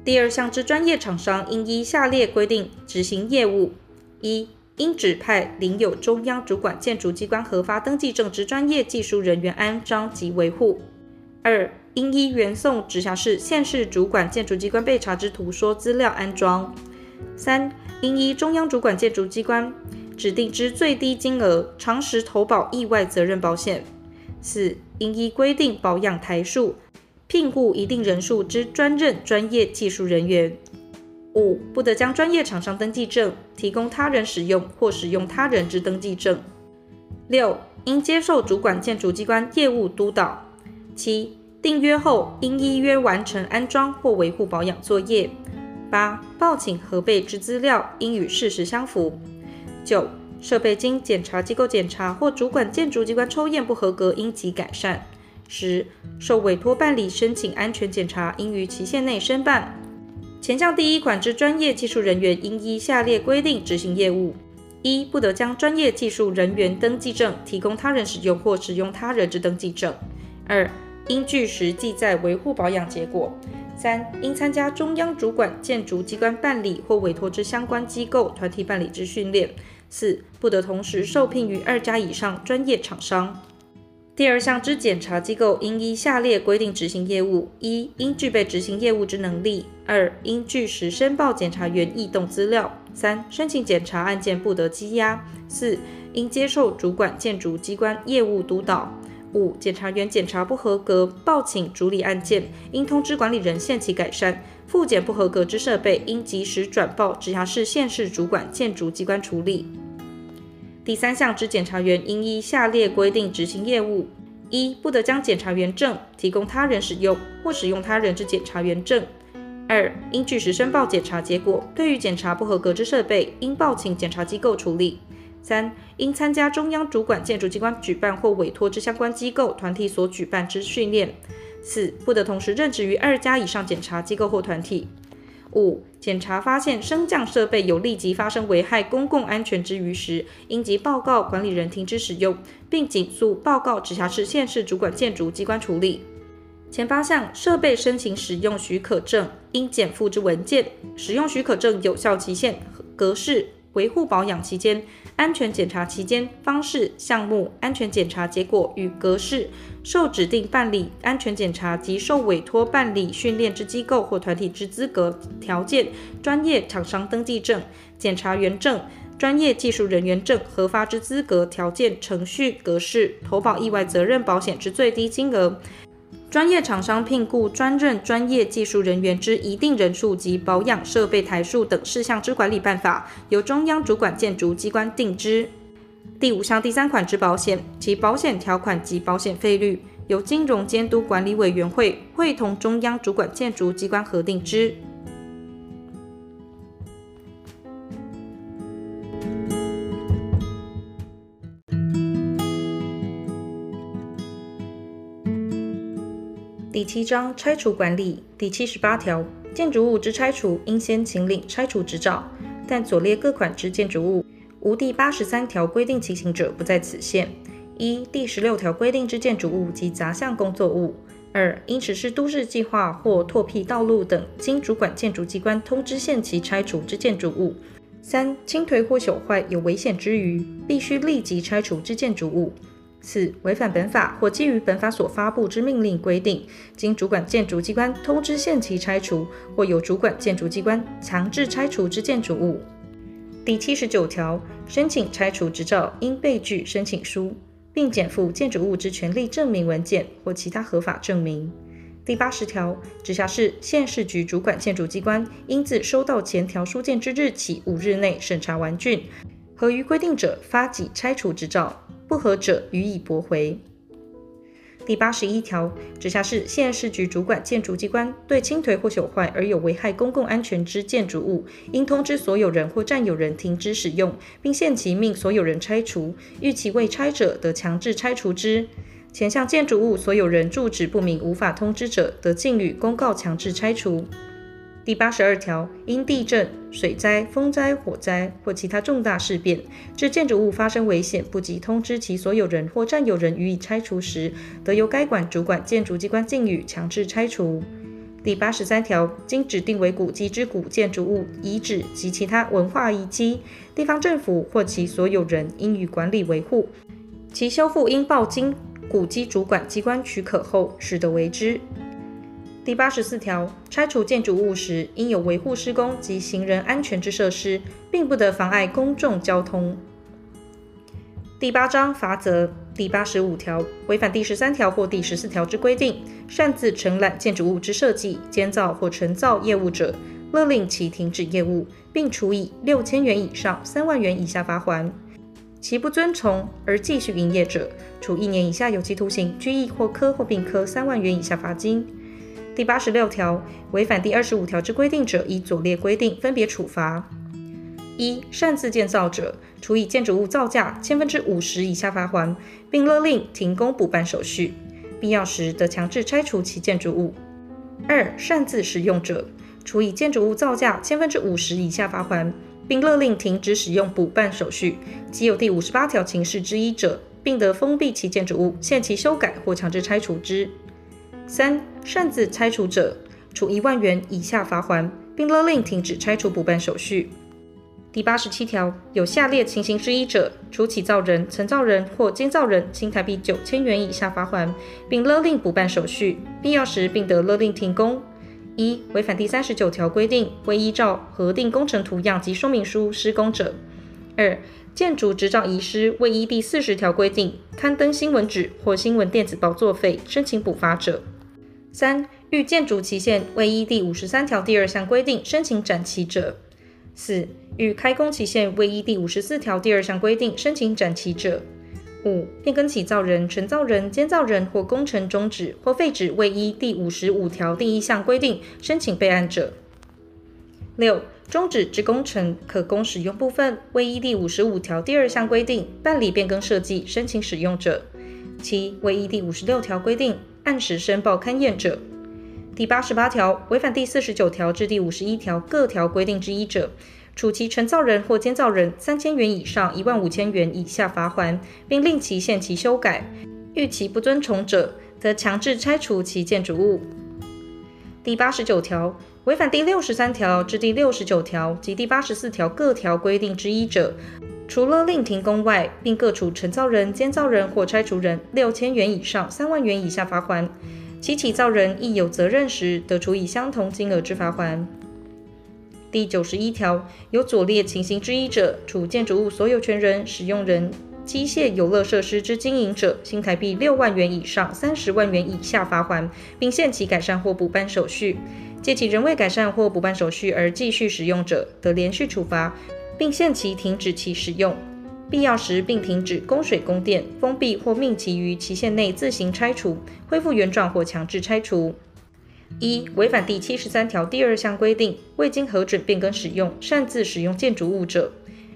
第二项之专业厂商应依下列规定执行业务：一、应指派领有中央主管建筑机关核发登记证之专业技术人员安装及维护；二、应依原送直辖市、县市主管建筑机关备查之图说资料安装；三、应依中央主管建筑机关指定之最低金额偿实投保意外责任保险；四、应依规定保养台数，聘雇一定人数之专任专业技术人员；五、不得将专业厂商登记证提供他人使用或使用他人之登记证；六、应接受主管建筑机关业务督导；七、订约后，应依约完成安装或维护保养作业。八、报请核备之资料应与事实相符。九、设备经检查机构检查或主管建筑机关抽验不合格，应即改善。十、受委托办理申请安全检查，应于期限内申办。前项第一款之专业技术人员应依下列规定执行业务：一、不得将专业技术人员登记证提供他人使用或使用他人之登记证；二、应据实记载维护保养结果；三、应参加中央主管建筑机关办理或委托之相关机构团体办理之训练；四、不得同时受聘于二家以上专业厂商。第二项之检查机构应依下列规定执行业务：一、应具备执行业务之能力；二、应据实申报检查员异动资料；三、申请检查案件不得积压；四、应接受主管建筑机关业务督导；五、检查员检查不合格，报请主理案件，应通知管理人限期改善；复检不合格之设备，应及时转报直辖市县市主管建筑机关处理。第三项之检察员应依下列规定执行业务：一、不得将检察员证提供他人使用或使用他人之检察员证；二、应据实申报检查结果，对于检查不合格之设备，应报请检查机构处理；三、应参加中央主管建筑机关举办或委托之相关机构团体所举办之训练；四、不得同时任职于二家以上检查机构或团体。五、检查发现升降设备有立即发生危害公共安全之余时，应即报告管理人停止使用，并尽速报告直辖市、县市主管建筑机关处理。前八项设备申请使用许可证应检附之文件、使用许可证有效期限、格式、维护保养期间、安全检查期间、方式、项目、安全检查结果与格式、受指定办理安全检查及受委托办理训练之机构或团体之资格条件、专业厂商登记证、检查员证、专业技术人员证核发之资格条件、程序、格式、投保意外责任保险之最低金额。专业厂商聘雇专任专业技术人员之一定人数及保养设备台数等事项之管理办法，由中央主管建筑机关定之。第五项第三款之保险，其保险条款及保险费率，由金融监督管理委员会会同中央主管建筑机关核定之。第七章拆除管理第七十八条，建筑物之拆除应先请领拆除执照，但左列各款之建筑物，无第八十三条规定情形者，不在此限。一、第十六条规定之建筑物及杂项工作物；二、因实施都市计划或拓辟道路等，经主管建筑机关通知限期拆除之建筑物；三、倾颓或朽坏有危险之余，必须立即拆除之建筑物。四、违反本法或基于本法所发布之命令规定，经主管建筑机关通知限期拆除，或由主管建筑机关强制拆除之建筑物。第七十九条，申请拆除执照应备具申请书，并检附建筑物之权利证明文件或其他合法证明。第八十条，直辖市、县市局主管建筑机关应自收到前条书件之日起五日内审查完竣，合于规定者发给拆除执照。不合者予以驳回。第八十一条，直辖市、县市局主管建筑机关对倾颓或朽坏而有危害公共安全之建筑物，应通知所有人或占有人停止使用，并限期命所有人拆除。逾期未拆者，得强制拆除之。前项建筑物所有人住址不明，无法通知者，得径予公告强制拆除。第八十二条，因地震、水灾、风灾、火灾或其他重大事变，致建筑物发生危险，不及通知其所有人或占有人予以拆除时，得由该管主管建筑机关禁予强制拆除。第八十三条，经指定为古迹之古建筑物、遗址及其他文化遗迹，地方政府或其所有人应予管理维护，其修复应报经古迹主管机关许可后，始得为之。第八十四条，拆除建筑物时，应有维护施工及行人安全之设施，并不得妨碍公众交通。第八章罚则第八十五条，违反第十三条或第十四条之规定，擅自承揽建筑物之设计、建造或承造业务者，勒令其停止业务，并处以六千元以上三万元以下罚锾；其不遵从而继续营业者，处一年以下有期徒刑、拘役或科或并科三万元以下罚金。第八十六条，违反第二十五条之规定者，依左列规定分别处罚：一、擅自建造者，处以建筑物造价千分之五十以下罚锾，并勒令停工补办手续，必要时得强制拆除其建筑物；二、擅自使用者，处以建筑物造价千分之五十以下罚锾，并勒令停止使用补办手续，即有第五十八条情事之一者，并得封闭其建筑物，限期修改或强制拆除之。三、擅自拆除者，处一万元以下罚锾，并勒令停止拆除补办手续。第八十七条，有下列情形之一者，处起造人、承造人或监造人新台币九千元以下罚锾，并勒令补办手续，必要时并得勒令停工。一、违反第三十九条规定，未依照核定工程图样及说明书施工者；二、建筑执照遗失，未依第四十条规定刊登新闻纸或新闻电子报作废，申请补发者；三、遇建筑期限未依第五十三条第二项规定申请展期者。四、遇开工期限未依第五十四条第二项规定申请展期者；五、变更起造人、承造人、监造人或工程终止或废止未依第五十五条第一项规定申请备案者；六、终止之工程可供使用部分未依第五十五条第二项规定办理变更设计申请使用者；七、未依第五十六条规定按时申报勘验者。第八十八条，违反第四十九条至第五十一条各条规定之一者，处其承造人或监造人三千元以上一万五千元以下罚锾，并令其限期修改。遇其不遵从者，则强制拆除其建筑物。第八十九条，违反第六十三条至第六十九条及第八十四条各条规定之一者，除了令停工外，并各处承造人、监造人或拆除人六千元以上三万元以下罚锾。其起造人亦有责任时，得处以相同金额之罚锾。第九十一条，有左列情形之一者，处建筑物所有权人、使用人、机械游乐设施之经营者，新台币六万元以上三十万元以下罚锾，并限期改善或补办手续；届期仍未改善或补办手续而继续使用者，得连续处罚，并限期停止其使用。必要时，并停止供水供电，封闭或命其于期限内自行拆除，恢复原状或强制拆除。一、违反第七十三条第二项规定，未经核准变更使用，擅自使用建筑物者；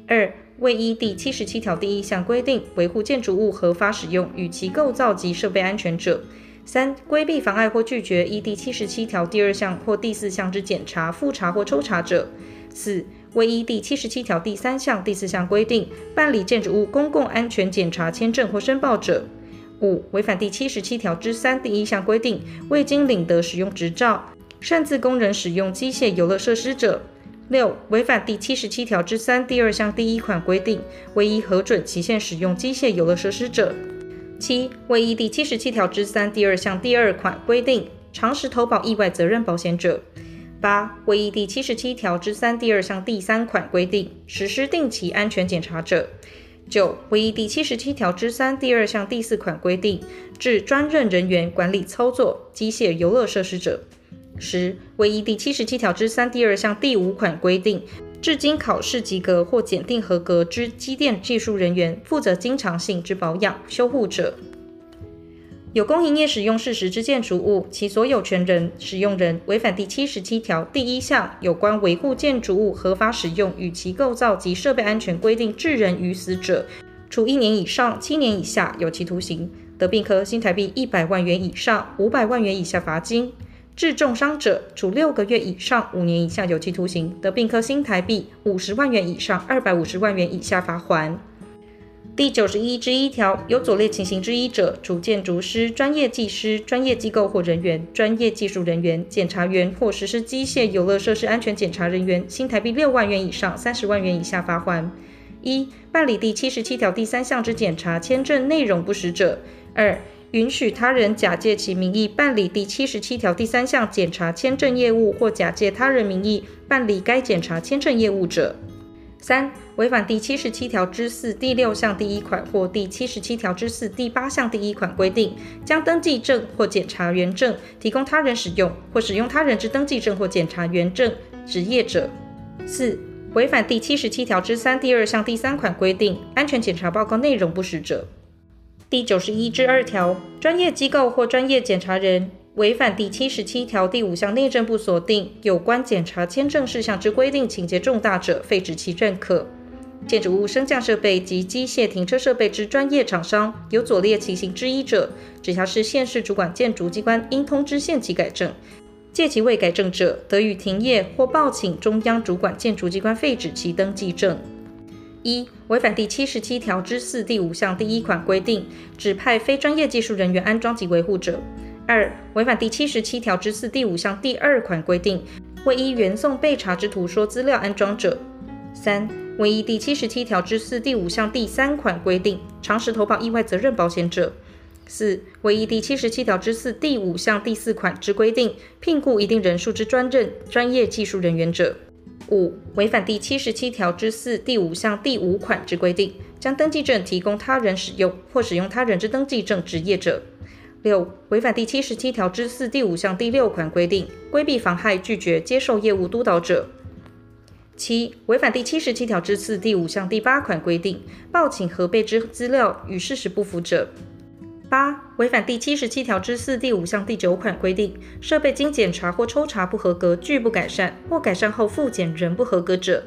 二、未依第七十七条第一项规定维护建筑物合法使用与其构造及设备安全者；三、规避、妨碍或拒绝依第七十七条第二项或第四项之检查、复查或抽查者；四、未依第七十七条第三项、第四项规定办理建筑物公共安全检查签证或申报者；五、违反第七十七条之三第一项规定，未经领得使用执照，擅自供人使用机械游乐设施者；六、违反第七十七条之三第二项第一款规定，未依核准期限使用机械游乐设施者；七、未依第七十七条之三第二项第二款规定，常时投保意外责任保险者。八、会议第七十七条之三第二项第三款规定实施定期安全检查者；九、会议第七十七条之三第二项第四款规定置专任人员管理操作机械游乐设施者；十、会议第七十七条之三第二项第五款规定至经考试及格或检定合格之机电技术人员负责经常性之保养修护者。有供营业使用事实之建筑物，其所有权人、使用人违反第七十七条第一项有关维护建筑物合法使用与其构造及设备安全规定致人于死者，处一年以上七年以下有期徒刑，得并科新台币一百万元以上五百万元以下罚金；致重伤者，处六个月以上五年以下有期徒刑，得并科新台币五十万元以上二百五十万元以下罚锾。第九十一之一条，有左列情形之一者，处建筑师、专业技师、专业机构或人员、专业技术人员、检查员或实施机械游乐设施安全检查人员，新台币六万元以上三十万元以下罚锾：一、办理第七十七条第三项之检查签证内容不实者；二、允许他人假借其名义办理第七十七条第三项检查签证业务，或假借他人名义办理该检查签证业务者。三、违反第七十七条之四第六项第一款或第七十七条之四第八项第一款规定，将登记证或检查员证提供他人使用，或使用他人之登记证或检查员证执业者。四、违反第七十七条之三第二项第三款规定，安全检查报告内容不实者。第九十一之二条，专业机构或专业检查人。违反第七十七条第五项内政部所定有关检查签证事项之规定，情节重大者，废止其认可。建筑物升降设备及机械停车设备之专业厂商，有左列情形之一者，直辖市县市主管建筑机关应通知限期改正，届期未改正者，得予停业或报请中央主管建筑机关废止其登记证。一、违反第七十七条之四第五项第一款规定，指派非专业技术人员安装及维护者；二、违反第七十七条之四第五项第二款规定，未依原讼备查之图说资料安装者；三、未依第七十七条之四第五项第三款规定，常时投保意外责任保险者；四、未依第七十七条之四第五项第四款之规定，聘雇一定人数之专任专业技术人员者。五、违反第七十七条之四第五项第五款之规定，将登记证提供他人使用或使用他人之登记证职业者；六、违反第七十七条之四第五项第六款规定，规避、妨害、拒绝接受业务督导者；七、违反第七十七条之四第五项第八款规定，报请核备之资料与事实不符者。八、违反第七十七条之四第五项第九款规定，设备经检查或抽查不合格，拒不改善，或改善后复检仍不合格者；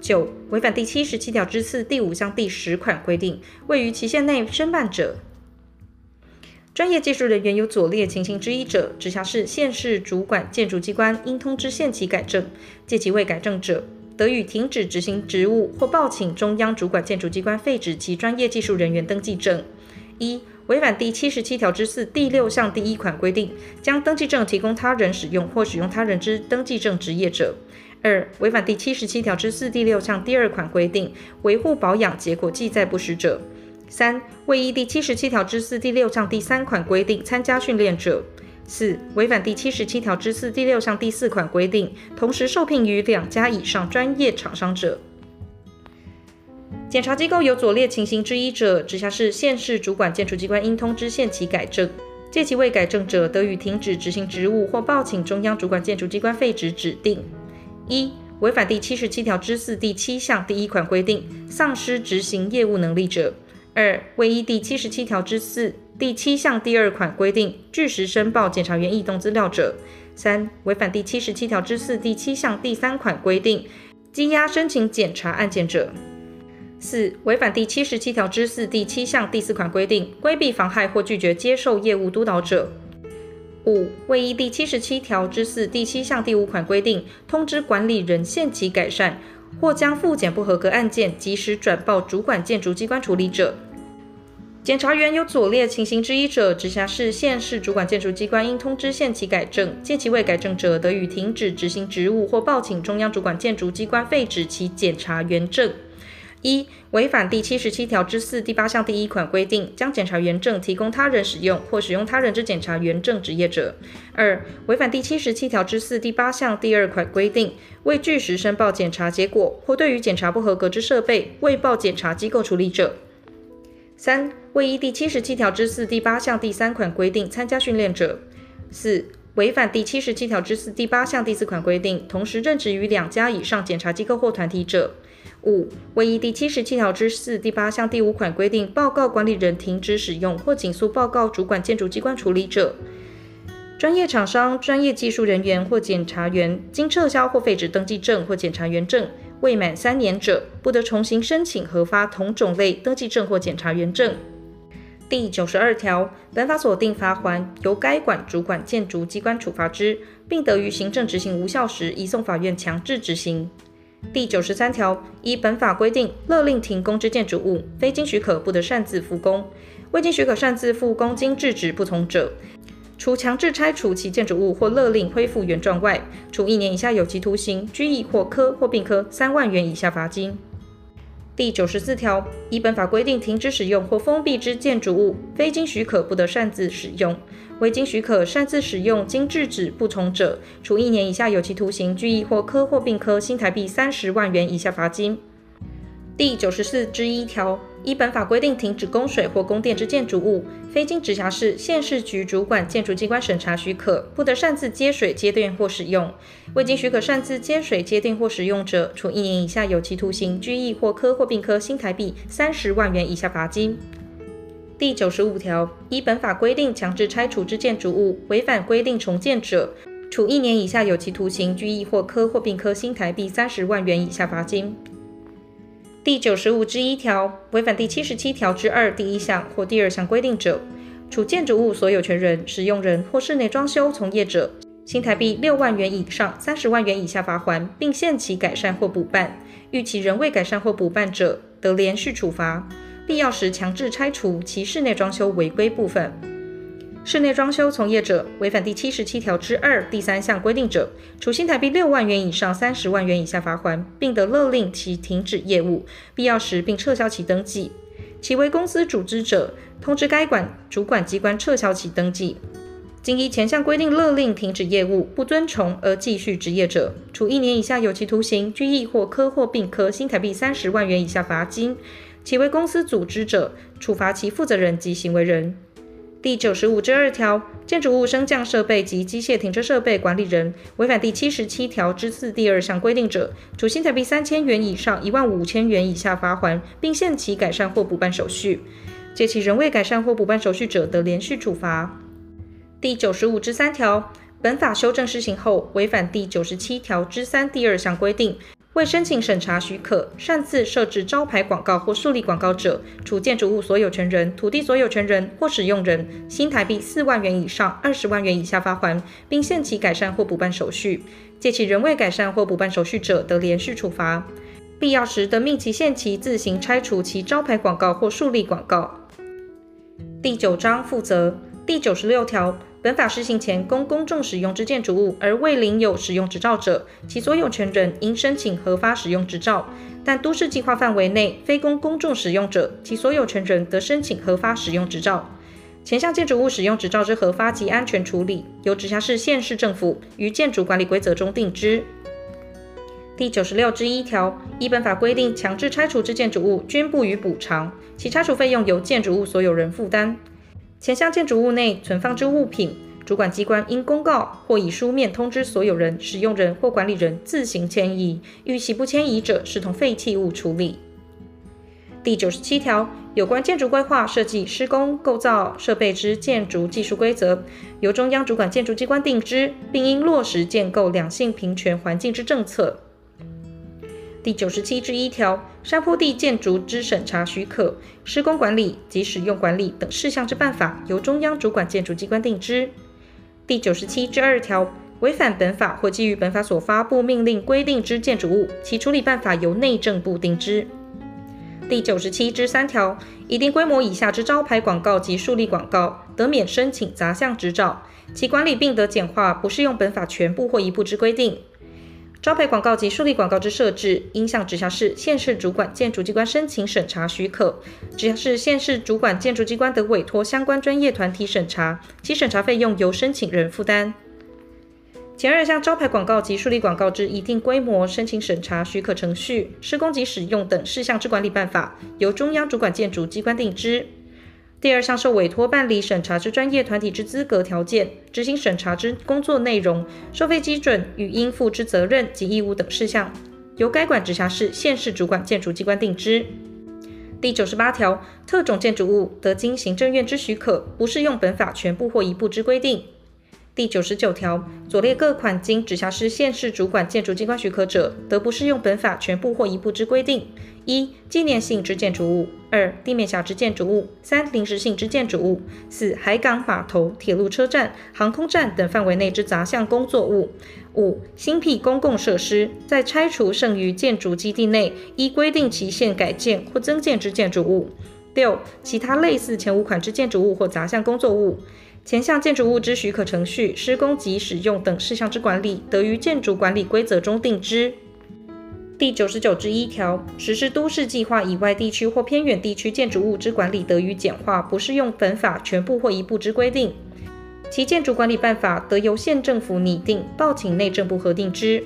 九、违反第七十七条之四第五项第十款规定，未于期限内申办者。专业技术人员有左列情形之一者，直辖市、县市主管建筑机关应通知限期改正，届期未改正者，得予停止执行职务或报请中央主管建筑机关废止其专业技术人员登记证。一、违反第七十七条之四第六项第一款规定，将登记证提供他人使用或使用他人之登记证执业者；二、违反第七十七条之四第六项第二款规定，维护保养结果记载不实者；三、未依第七十七条之四第六项第三款规定参加训练者；四、违反第七十七条之四第六项第四款规定，同时受聘于两家以上专业厂商者。检查机构有左列情形之一者，直辖市、县市主管建筑机关应通知限期改正，届期未改正者，得予停止执行职务或报请中央主管建筑机关废止指定。一、违反第七十七条之四第七项第一款规定，丧失执行业务能力者；二、未依第七十七条之四第七项第二款规定，据实申报检察员异动资料者；三、违反第七十七条之四第七项第三款规定，羁押申请检查案件者。四、违反第七十七条之四第七项第四款规定，规避、妨害或拒绝接受业务督导者；五、未依第七十七条之四第七项第五款规定，通知管理人限期改善，或将复检不合格案件及时转报主管建筑机关处理者。检查员有左列情形之一者，直辖市、县市主管建筑机关应通知限期改正，届期未改正者，得予停止执行职务或报请中央主管建筑机关废止其检查员证。一、违反第七十七条之四第八项第一款规定，将检察员证提供他人使用或使用他人之检察员证执业者；二、违反第七十七条之四第八项第二款规定，未据实申报检查结果或对于检查不合格之设备未报检查机构处理者；三、会依第七十七条之四第八项第三款规定参加训练者；四、违反第七十七条之四第八项第四款规定，同时任职于两家以上检查机构或团体者。五、未依第七十七条之四第八项第五款规定，报告管理人停止使用或紧速报告主管建筑机关处理者，专业厂商、专业技术人员或检察员经撤销或废止登记证或检察员证未满三年者，不得重新申请核发同种类登记证或检察员证。第九十二条，本法所定罚锾，由该管主管建筑机关处罚之，并得于行政执行无效时，移送法院强制执行。第九十三条，依本法规定，勒令停工之建筑物，非经许可不得擅自复工；未经许可擅自复工，经制止不从者，除强制拆除其建筑物或勒令恢复原状外，处一年以下有期徒刑、拘役或科或并科三万元以下罚金。第九十四条，依本法规定停止使用或封闭之建筑物，非经许可不得擅自使用；未经许可擅自使用，经制止不从者，处一年以下有期徒刑、拘役或科或并科新台币三十万元以下罚金。第九十四之一条，依本法规定停止供水或供电之建筑物，非经直辖市、县市局主管建筑机关审查许可，不得擅自接水、接电或使用；未经许可擅自接水、接电或使用者，处一年以下有期徒刑、拘役或科或并科新台币三十万元以下罚金。第九十五条，依本法规定强制拆除之建筑物，违反规定重建者，处一年以下有期徒刑、拘役或科或并科新台币三十万元以下罚金。第九十五之一条，违反第七十七条之二第一项或第二项规定者，处建筑物所有权人、使用人或室内装修从业者，新台币六万元以上三十万元以下罚锾，并限期改善或补办。逾期仍未改善或补办者，得连续处罚。必要时强制拆除其室内装修违规部分。室内装修从业者违反第七十七条之二第三项规定者，处新台币六万元以上三十万元以下罚锾，并得勒令其停止业务，必要时并撤销其登记。其为公司组织者，通知该管主管机关撤销其登记。经依前项规定勒令停止业务，不遵从而继续执业者，处一年以下有期徒刑、拘役或科或并科新台币三十万元以下罚金。其为公司组织者，处罚其负责人及行为人。第九十五之二条，建筑物升降设备及机械停车设备管理人违反第七十七条之四第二项规定者，处新台币三千元以上一万五千元以下罚锾，并限期改善或补办手续。届期仍未改善或补办手续者，得连续处罚。第九十五之三条，本法修正施行后，违反第九十七条之三第二项规定。未申请审查许可，擅自设置招牌广告或树立广告者，处建筑物所有权人、土地所有权人或使用人新台币四万元以上二十万元以下罚还，并限期改善或补办手续。借其仍未改善或补办手续者，得连续处罚。必要时，得命其限期自行拆除其招牌广告或树立广告。第九章负责第九十六条。本法施行前，供公众使用之建筑物而未领有使用执照者，其所有权人应申请核发使用执照；但都市计划范围内非供公众使用者，其所有权人得申请核发使用执照。前项建筑物使用执照之核发及安全处理，由直辖市、县市政府于建筑管理规则中定之。第九十六之一条，依本法规定强制拆除之建筑物，均不予补偿，其拆除费用由建筑物所有人负担。前项建筑物内存放之物品，主管机关应公告或以书面通知所有人、使用人或管理人自行迁移。逾期不迁移者，视同废弃物处理。第九十七条，有关建筑规划、设计、施工、构造、设备之建筑技术规则，由中央主管建筑机关定之，并应落实建构两性平权环境之政策。第九十七之一条，山坡地建筑之审查许可、施工管理及使用管理等事项之办法，由中央主管建筑机关定之。第九十七之二条，违反本法或基于本法所发布命令规定之建筑物，其处理办法由内政部定之。第九十七之三条，一定规模以下之招牌广告及树立广告，得免申请杂项执照，其管理并得简化，不适用本法全部或一部之规定。招牌广告及树立广告之设置，应向直辖市、县市主管建筑机关申请审查许可。直辖市、县市主管建筑机关得委托相关专业团体审查，其审查费用由申请人负担。前二项招牌广告及树立广告之一定规模申请审查许可程序、施工及使用等事项之管理办法，由中央主管建筑机关定之。第二项受委托办理审查之专业团体之资格条件、执行审查之工作内容、收费基准与应负之责任及义务等事项，由该管直辖市、县市主管建筑机关定之。第九十八条，特种建筑物得经行政院之许可，不适用本法全部或一部之规定。第九十九条，左列各款经直辖市、县市主管建筑机关许可者，得不适用本法全部或一部之规定：一、纪念性之建筑物；二、地面下之建筑物；三、临时性之建筑物；四、海港、码头、铁路车站、航空站等范围内之杂项工作物；五、新辟公共设施，在拆除剩余建筑基地内依规定期限改建或增建之建筑物；六、其他类似前五款之建筑物或杂项工作物。前项建筑物之许可程序、施工及使用等事项之管理，得于建筑管理规则中定之。第九十九之一条，实施都市计划以外地区或偏远地区建筑物之管理，得于简化，不适用本法全部或一部之规定。其建筑管理办法，得由县政府拟定，报请内政部核定之。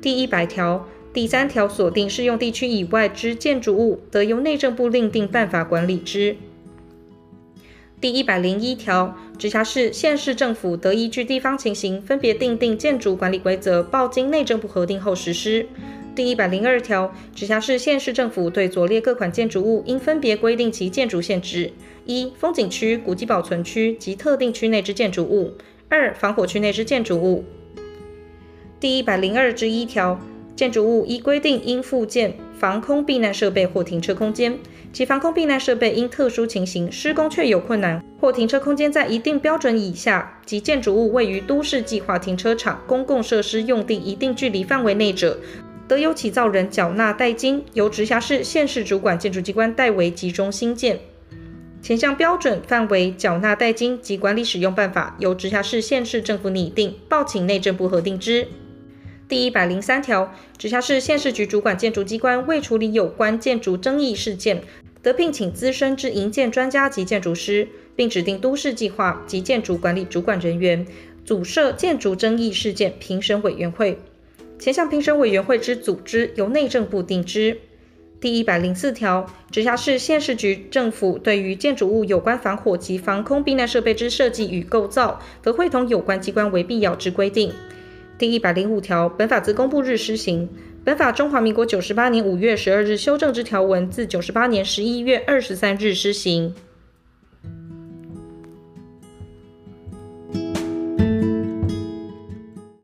第一百条第三条所定适用地区以外之建筑物，得由内政部另定办法管理之。第一百零一条，直辖市、县市政府得依据地方情形，分别订定建筑管理规则，报经内政部核定后实施。第一百零二条，直辖市、县市政府对左列各款建筑物，应分别规定其建筑限制：一、风景区、古迹保存区及特定区内之建筑物；二、防火区内之建筑物。第一百零二之一条，建筑物依规定应附建防空避难设备或停车空间。其防空避难设备因特殊情形施工确有困难，或停车空间在一定标准以下及建筑物位于都市计划停车场公共设施用地一定距离范围内者，得由起造人缴纳代金，由直辖市、县市主管建筑机关代为集中兴建。前项标准范围、缴纳代金及管理使用办法，由直辖市、县市政府拟定，报请内政部核定之。第一百零三条，直辖市、县市局主管建筑机关未处理有关建筑争议事件，得聘请资深之营建专家及建筑师，并指定都市计划及建筑管理主管人员，组设建筑争议事件评审委员会。前项评审委员会之组织，由内政部定之。第一百零四条，直辖市、县市局政府对于建筑物有关防火及防空避难设备之设计与构造，得会同有关机关为必要之规定。第一百零五条，本法自公布日施行。本法中华民国九十八年五月十二日修正之条文，自九十八年十一月二十三日施行。